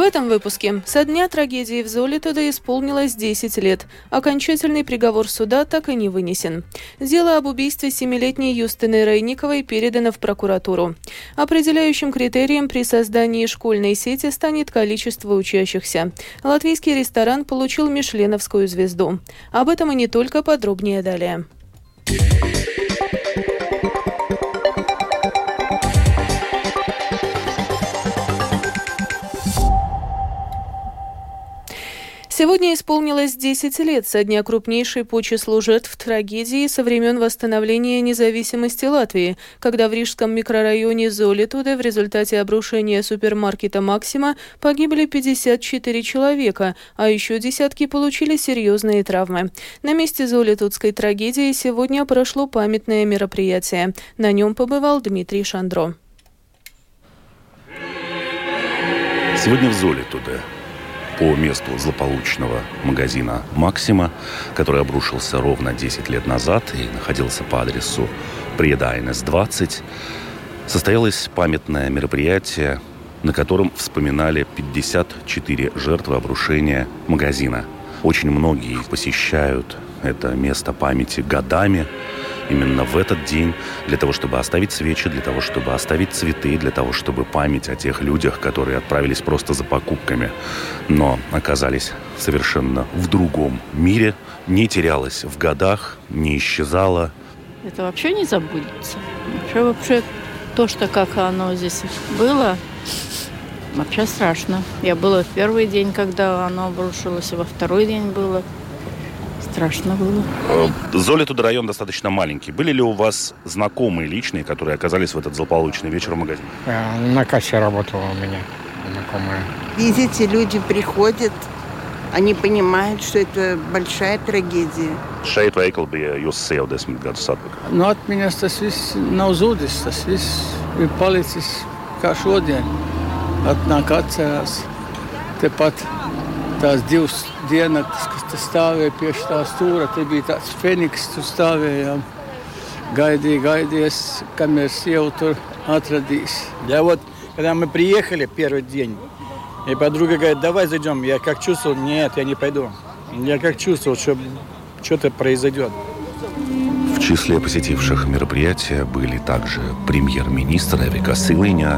этом выпуске. Со дня трагедии в Золитоде исполнилось 10 лет. Окончательный приговор суда так и не вынесен. Дело об убийстве семилетней Юстины Рейниковой передано в прокуратуру. Определяющим критерием при создании школьной сети станет количество учащихся. Латвийский ресторан получил Мишленовскую звезду. Об этом и не только подробнее далее. Сегодня исполнилось 10 лет со дня крупнейшей по числу жертв трагедии со времен восстановления независимости Латвии, когда в рижском микрорайоне Золитуде в результате обрушения супермаркета «Максима» погибли 54 человека, а еще десятки получили серьезные травмы. На месте Золитудской трагедии сегодня прошло памятное мероприятие. На нем побывал Дмитрий Шандро. Сегодня в Золитуде по месту злополучного магазина «Максима», который обрушился ровно 10 лет назад и находился по адресу Преда НС-20, состоялось памятное мероприятие, на котором вспоминали 54 жертвы обрушения магазина. Очень многие посещают это место памяти годами, именно в этот день для того, чтобы оставить свечи, для того, чтобы оставить цветы, для того, чтобы память о тех людях, которые отправились просто за покупками, но оказались совершенно в другом мире, не терялась в годах, не исчезала. Это вообще не забудется. Вообще, вообще то, что как оно здесь было, вообще страшно. Я была в первый день, когда оно обрушилось, и во второй день было страшно было. Э, Золитуда район достаточно маленький. Были ли у вас знакомые личные, которые оказались в этот злополучный вечер в магазине? Э, на кассе работала у меня знакомая. Видите, люди приходят, они понимают, что это большая трагедия. Šeit jūsu sieva desmit gadus atpakaļ. Nu, atmiņas tas viss nav zudis. Tas viss ir palicis kā šodien. Atnāk atcerās. Tepat tās divas diennaktis, kas stāvēja pie tā stūra, te bija tāds feniks, tur stāvējām. Gaidīja, gaidījies, kamēr сievu tur atradīs. Я вот, когда мы приехали первый день, и подруга говорит, давай зайдем. Я как чувствовал, нет, я не пойду. Я как чувствовал, что что-то произойдет числе посетивших мероприятие были также премьер-министр Эвика Силиņa.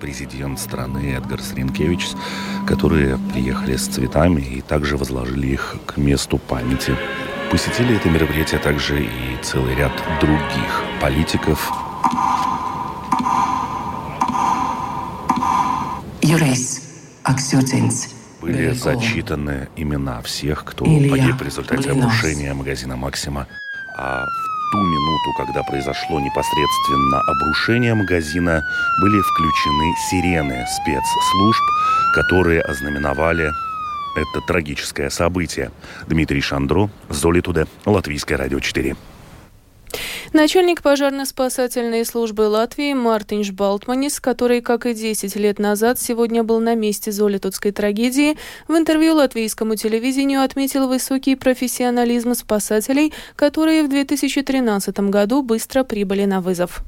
Президент страны Эдгарс Ринкевич, которые приехали с цветами и также возложили их к месту памяти. Посетили это мероприятие также и целый ряд других политиков, были зачитаны имена всех, кто погиб в результате обрушения магазина «Максима». А в ту минуту, когда произошло непосредственно обрушение магазина, были включены сирены спецслужб, которые ознаменовали это трагическое событие. Дмитрий Шандро, Золитуде, Латвийское радио 4. Начальник пожарно-спасательной службы Латвии Мартинш Балтманис, который, как и 10 лет назад, сегодня был на месте Золитутской трагедии, в интервью латвийскому телевидению отметил высокий профессионализм спасателей, которые в 2013 году быстро прибыли на вызов.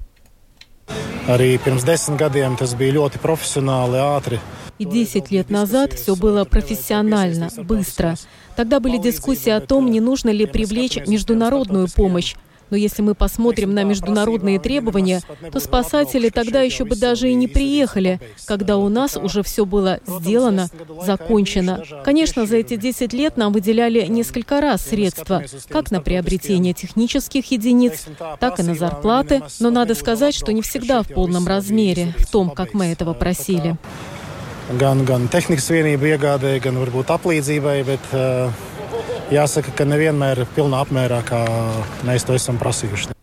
И 10 лет назад все было профессионально, быстро. Тогда были дискуссии о том, не нужно ли привлечь международную помощь. Но если мы посмотрим на международные требования, то спасатели тогда еще бы даже и не приехали, когда у нас уже все было сделано, закончено. Конечно, за эти 10 лет нам выделяли несколько раз средства, как на приобретение технических единиц, так и на зарплаты, но надо сказать, что не всегда в полном размере, в том, как мы этого просили. gan, gan tehnikas vienību iegādēji, gan varbūt aplīdzībai, jāsaka, ka nevienmēr pilnā apmērā, kā mēs to esam prasījuši.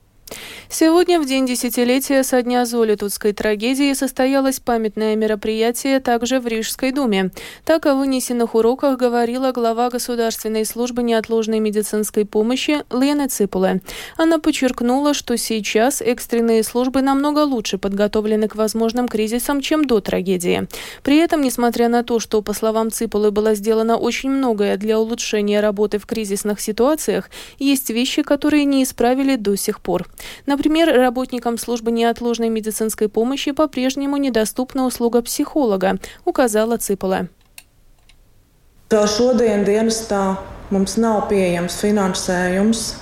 Сегодня, в день десятилетия со дня Золитутской трагедии, состоялось памятное мероприятие также в Рижской думе. Так о вынесенных уроках говорила глава Государственной службы неотложной медицинской помощи Лена Ципуле. Она подчеркнула, что сейчас экстренные службы намного лучше подготовлены к возможным кризисам, чем до трагедии. При этом, несмотря на то, что, по словам Ципулы, было сделано очень многое для улучшения работы в кризисных ситуациях, есть вещи, которые не исправили до сих пор. Например, работникам службы неотложной медицинской помощи по-прежнему недоступна услуга психолога, указала Цыпола.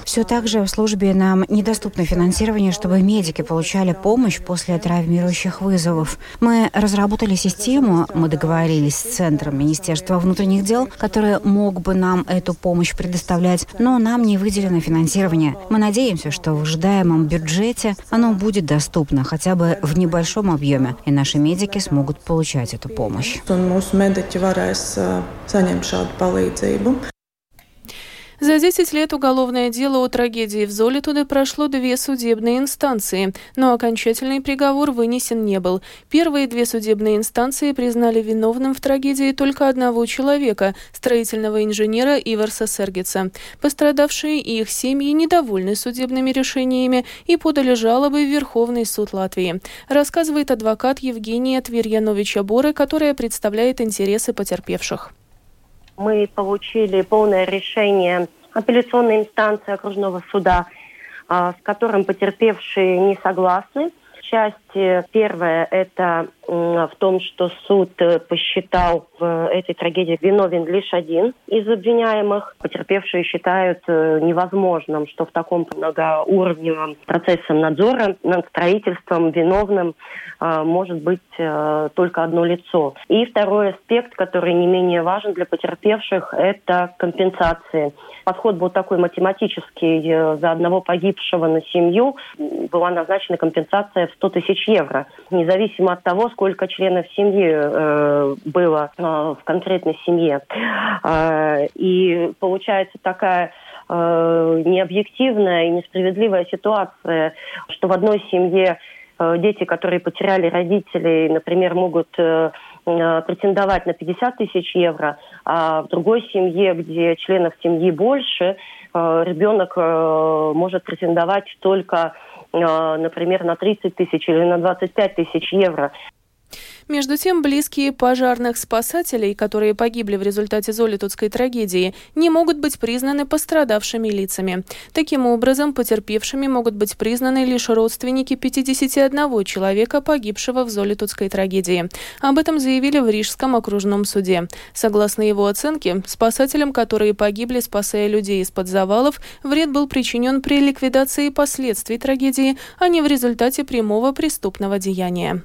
Все так же в службе нам недоступно финансирование, чтобы медики получали помощь после травмирующих вызовов. Мы разработали систему, мы договорились с Центром Министерства внутренних дел, который мог бы нам эту помощь предоставлять, но нам не выделено финансирование. Мы надеемся, что в ожидаемом бюджете оно будет доступно хотя бы в небольшом объеме, и наши медики смогут получать эту помощь. За 10 лет уголовное дело о трагедии в Золитуде прошло две судебные инстанции, но окончательный приговор вынесен не был. Первые две судебные инстанции признали виновным в трагедии только одного человека, строительного инженера Иварса Сергица. Пострадавшие и их семьи недовольны судебными решениями и подали жалобы в Верховный суд Латвии, рассказывает адвокат Евгения Тверьяновича Боры, которая представляет интересы потерпевших мы получили полное решение апелляционной инстанции окружного суда, а, с которым потерпевшие не согласны. Часть первая – это в том, что суд э, посчитал в этой трагедии виновен лишь один из обвиняемых. Потерпевшие считают э, невозможным, что в таком многоуровневом процессе надзора над строительством виновным э, может быть только одно лицо. И второй аспект, который не менее важен для потерпевших, это компенсации. Подход был такой математический. За одного погибшего на семью была назначена компенсация 100 тысяч евро. Независимо от того, сколько членов семьи э, было э, в конкретной семье. Э, и получается такая э, необъективная и несправедливая ситуация, что в одной семье э, дети, которые потеряли родителей, например, могут э, э претендовать на 50 тысяч евро, а в другой семье, где членов семьи больше, ребенок может претендовать только например, на 30 тысяч или на 25 тысяч евро. Между тем, близкие пожарных спасателей, которые погибли в результате Золитутской трагедии, не могут быть признаны пострадавшими лицами. Таким образом, потерпевшими могут быть признаны лишь родственники 51 человека, погибшего в Золитутской трагедии. Об этом заявили в Рижском окружном суде. Согласно его оценке, спасателям, которые погибли, спасая людей из-под завалов, вред был причинен при ликвидации последствий трагедии, а не в результате прямого преступного деяния.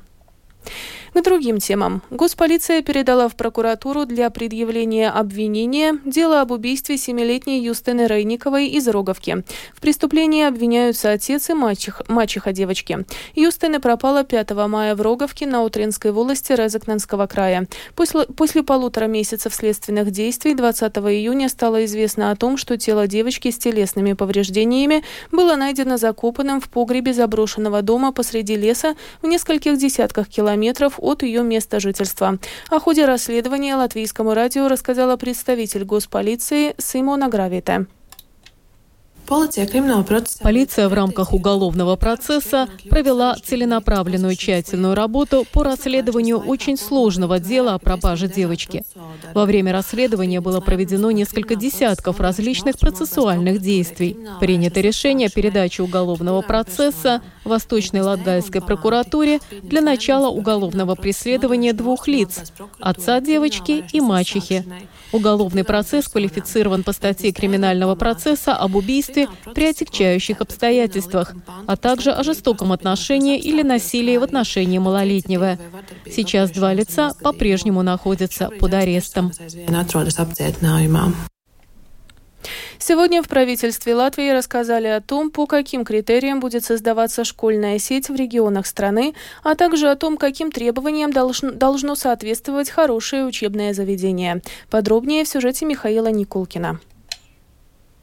К другим темам. Госполиция передала в прокуратуру для предъявления обвинения дело об убийстве семилетней Юстины Рейниковой из Роговки. В преступлении обвиняются отец и мачех, мачеха девочки. Юстина пропала 5 мая в Роговке на Утринской волости Резакненского края. После, после полутора месяцев следственных действий 20 июня стало известно о том, что тело девочки с телесными повреждениями было найдено закопанным в погребе заброшенного дома посреди леса в нескольких десятках километров от ее места жительства. О ходе расследования латвийскому радио рассказала представитель госполиции Симона Гравите. Полиция в рамках уголовного процесса провела целенаправленную тщательную работу по расследованию очень сложного дела о пропаже девочки. Во время расследования было проведено несколько десятков различных процессуальных действий. Принято решение о передаче уголовного процесса Восточной Латгальской прокуратуре для начала уголовного преследования двух лиц – отца девочки и мачехи. Уголовный процесс квалифицирован по статье криминального процесса об убийстве при отягчающих обстоятельствах, а также о жестоком отношении или насилии в отношении малолетнего. Сейчас два лица по-прежнему находятся под арестом. Сегодня в правительстве Латвии рассказали о том, по каким критериям будет создаваться школьная сеть в регионах страны, а также о том, каким требованиям должно, соответствовать хорошее учебное заведение. Подробнее в сюжете Михаила Никулкина.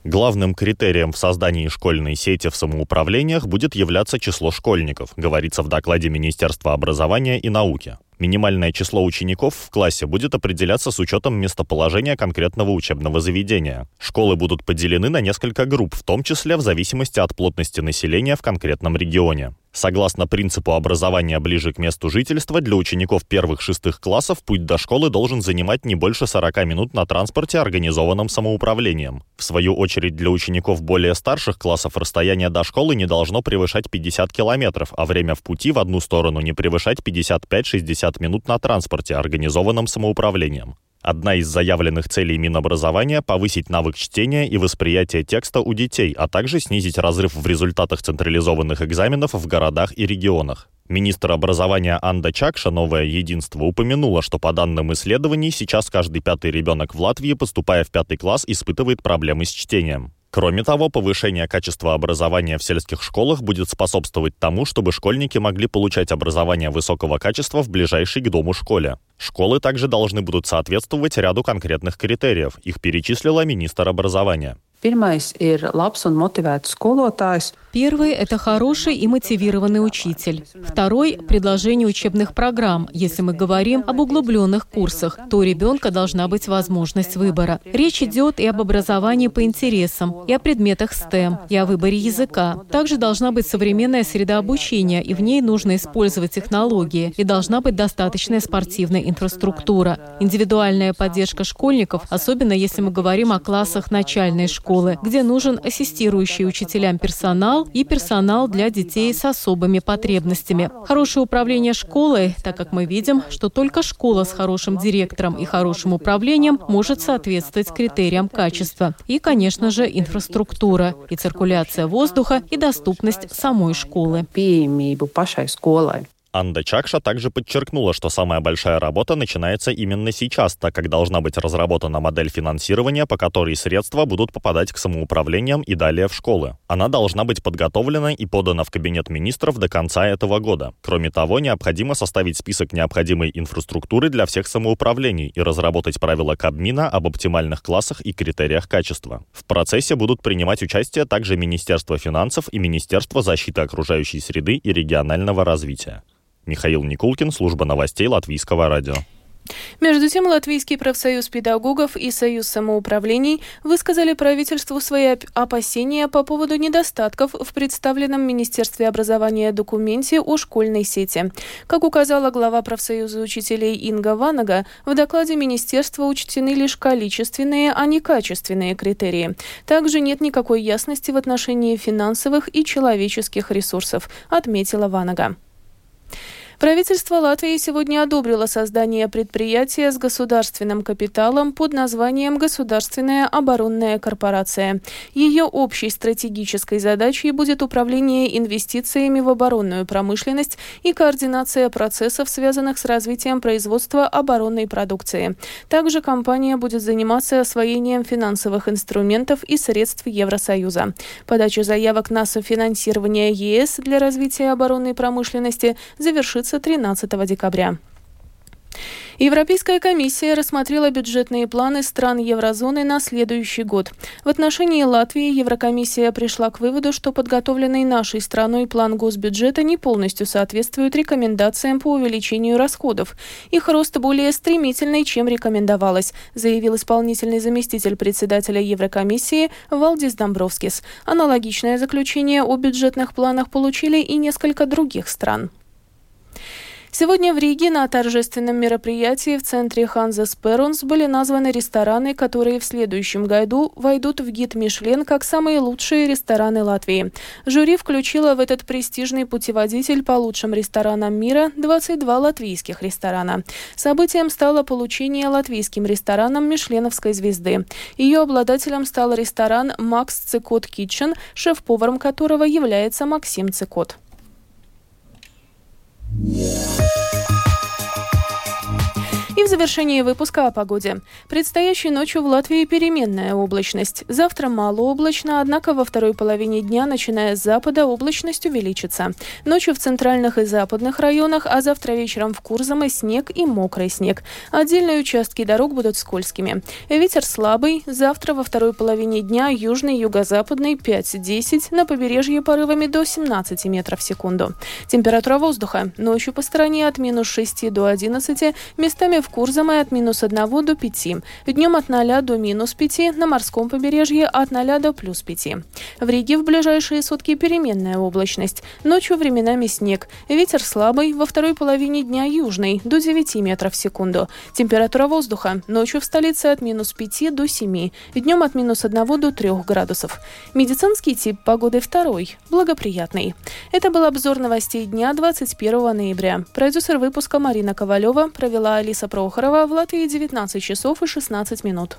Главным критерием в создании школьной сети в самоуправлениях будет являться число школьников, говорится в докладе Министерства образования и науки. Минимальное число учеников в классе будет определяться с учетом местоположения конкретного учебного заведения. Школы будут поделены на несколько групп, в том числе в зависимости от плотности населения в конкретном регионе. Согласно принципу образования ближе к месту жительства, для учеников первых-шестых классов путь до школы должен занимать не больше 40 минут на транспорте, организованном самоуправлением. В свою очередь, для учеников более старших классов расстояние до школы не должно превышать 50 километров, а время в пути в одну сторону не превышать 55-60 минут на транспорте, организованном самоуправлением. Одна из заявленных целей Минобразования – повысить навык чтения и восприятия текста у детей, а также снизить разрыв в результатах централизованных экзаменов в городах и регионах. Министр образования Анда Чакша «Новое единство» упомянула, что по данным исследований сейчас каждый пятый ребенок в Латвии, поступая в пятый класс, испытывает проблемы с чтением. Кроме того, повышение качества образования в сельских школах будет способствовать тому, чтобы школьники могли получать образование высокого качества в ближайшей к дому школе. Школы также должны будут соответствовать ряду конкретных критериев. Их перечислила министр образования. Pirmais ir labs un motivēts skolotājs. Первый – это хороший и мотивированный учитель. Второй – предложение учебных программ. Если мы говорим об углубленных курсах, то у ребенка должна быть возможность выбора. Речь идет и об образовании по интересам, и о предметах STEM, и о выборе языка. Также должна быть современная среда обучения, и в ней нужно использовать технологии, и должна быть достаточная спортивная инфраструктура. Индивидуальная поддержка школьников, особенно если мы говорим о классах начальной школы, где нужен ассистирующий учителям персонал и персонал для детей с особыми потребностями. Хорошее управление школой, так как мы видим, что только школа с хорошим директором и хорошим управлением может соответствовать критериям качества. И, конечно же, инфраструктура, и циркуляция воздуха, и доступность самой школы. Анда Чакша также подчеркнула, что самая большая работа начинается именно сейчас, так как должна быть разработана модель финансирования, по которой средства будут попадать к самоуправлениям и далее в школы. Она должна быть подготовлена и подана в Кабинет министров до конца этого года. Кроме того, необходимо составить список необходимой инфраструктуры для всех самоуправлений и разработать правила Кабмина об оптимальных классах и критериях качества. В процессе будут принимать участие также Министерство финансов и Министерство защиты окружающей среды и регионального развития. Михаил Никулкин, служба новостей Латвийского радио. Между тем, Латвийский профсоюз педагогов и Союз самоуправлений высказали правительству свои опасения по поводу недостатков в представленном Министерстве образования документе о школьной сети. Как указала глава профсоюза учителей Инга Ванага, в докладе Министерства учтены лишь количественные, а не качественные критерии. Также нет никакой ясности в отношении финансовых и человеческих ресурсов, отметила Ванага. Правительство Латвии сегодня одобрило создание предприятия с государственным капиталом под названием «Государственная оборонная корпорация». Ее общей стратегической задачей будет управление инвестициями в оборонную промышленность и координация процессов, связанных с развитием производства оборонной продукции. Также компания будет заниматься освоением финансовых инструментов и средств Евросоюза. Подача заявок на софинансирование ЕС для развития оборонной промышленности завершится состоится 13 декабря. Европейская комиссия рассмотрела бюджетные планы стран еврозоны на следующий год. В отношении Латвии Еврокомиссия пришла к выводу, что подготовленный нашей страной план госбюджета не полностью соответствует рекомендациям по увеличению расходов. Их рост более стремительный, чем рекомендовалось, заявил исполнительный заместитель председателя Еврокомиссии Валдис Домбровскис. Аналогичное заключение о бюджетных планах получили и несколько других стран. Сегодня в Риге на торжественном мероприятии в центре Ханза Сперонс были названы рестораны, которые в следующем году войдут в гид Мишлен как самые лучшие рестораны Латвии. Жюри включило в этот престижный путеводитель по лучшим ресторанам мира 22 латвийских ресторана. Событием стало получение латвийским рестораном Мишленовской звезды. Ее обладателем стал ресторан «Макс Цикот Китчен», шеф-поваром которого является Максим Цикот. В завершении выпуска о погоде. Предстоящей ночью в Латвии переменная облачность. Завтра малооблачно, однако во второй половине дня, начиная с запада, облачность увеличится. Ночью в центральных и западных районах, а завтра вечером в Курзаме снег и мокрый снег. Отдельные участки дорог будут скользкими. Ветер слабый. Завтра во второй половине дня южный, юго-западный 5-10, на побережье порывами до 17 метров в секунду. Температура воздуха. Ночью по стороне от минус 6 до 11, местами в Курзаме от минус 1 до 5. Днем от 0 до минус 5, на морском побережье от 0 до плюс 5. В Риге в ближайшие сутки переменная облачность. Ночью временами снег. Ветер слабый, во второй половине дня южный, до 9 метров в секунду. Температура воздуха. Ночью в столице от минус 5 до 7. Днем от минус 1 до 3 градусов. Медицинский тип погоды второй, благоприятный. Это был обзор новостей дня 21 ноября. Продюсер выпуска Марина Ковалева провела Алиса Прохорова в Латвии 19 часов и 16 минут.